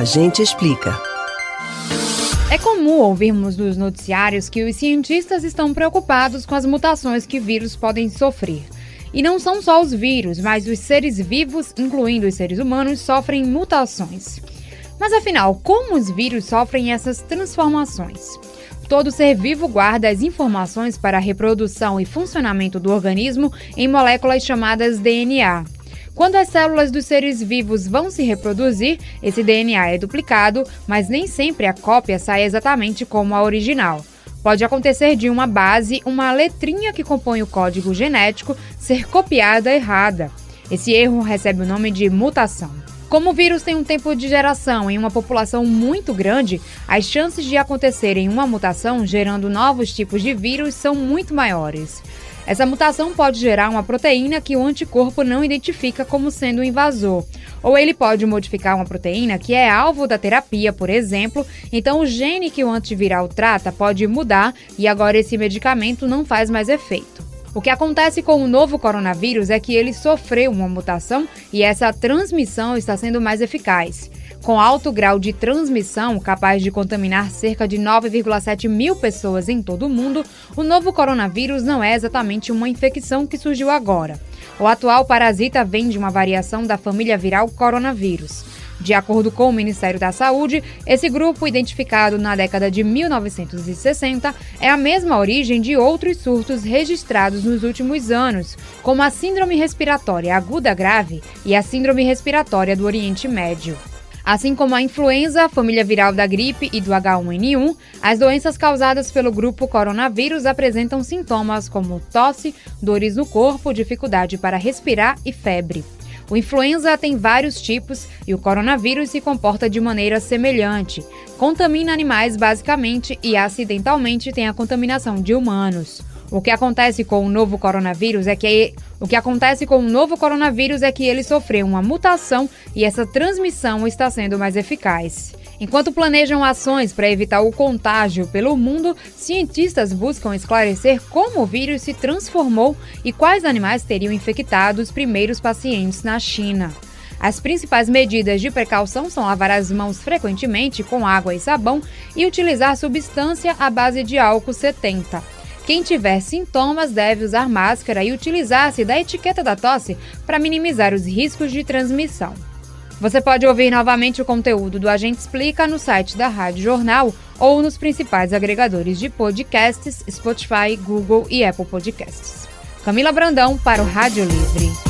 A gente explica. É comum ouvirmos nos noticiários que os cientistas estão preocupados com as mutações que vírus podem sofrer. E não são só os vírus, mas os seres vivos, incluindo os seres humanos, sofrem mutações. Mas afinal, como os vírus sofrem essas transformações? Todo ser vivo guarda as informações para a reprodução e funcionamento do organismo em moléculas chamadas DNA. Quando as células dos seres vivos vão se reproduzir, esse DNA é duplicado, mas nem sempre a cópia sai exatamente como a original. Pode acontecer de uma base, uma letrinha que compõe o código genético, ser copiada errada. Esse erro recebe o nome de mutação. Como o vírus tem um tempo de geração em uma população muito grande, as chances de acontecerem uma mutação gerando novos tipos de vírus são muito maiores. Essa mutação pode gerar uma proteína que o anticorpo não identifica como sendo um invasor. Ou ele pode modificar uma proteína que é alvo da terapia, por exemplo, então o gene que o antiviral trata pode mudar e agora esse medicamento não faz mais efeito. O que acontece com o novo coronavírus é que ele sofreu uma mutação e essa transmissão está sendo mais eficaz. Com alto grau de transmissão, capaz de contaminar cerca de 9,7 mil pessoas em todo o mundo, o novo coronavírus não é exatamente uma infecção que surgiu agora. O atual parasita vem de uma variação da família viral coronavírus. De acordo com o Ministério da Saúde, esse grupo, identificado na década de 1960, é a mesma origem de outros surtos registrados nos últimos anos, como a Síndrome Respiratória Aguda Grave e a Síndrome Respiratória do Oriente Médio. Assim como a influenza, a família viral da gripe e do H1N1, as doenças causadas pelo grupo coronavírus apresentam sintomas como tosse, dores no corpo, dificuldade para respirar e febre. O influenza tem vários tipos e o coronavírus se comporta de maneira semelhante. Contamina animais basicamente e acidentalmente tem a contaminação de humanos. O que acontece com o novo coronavírus é que o que acontece com o novo coronavírus é que ele sofreu uma mutação e essa transmissão está sendo mais eficaz. Enquanto planejam ações para evitar o contágio pelo mundo, cientistas buscam esclarecer como o vírus se transformou e quais animais teriam infectado os primeiros pacientes na China. As principais medidas de precaução são lavar as mãos frequentemente com água e sabão e utilizar substância à base de álcool 70. Quem tiver sintomas deve usar máscara e utilizar-se da etiqueta da tosse para minimizar os riscos de transmissão. Você pode ouvir novamente o conteúdo do Agente Explica no site da Rádio Jornal ou nos principais agregadores de podcasts, Spotify, Google e Apple Podcasts. Camila Brandão para o Rádio Livre.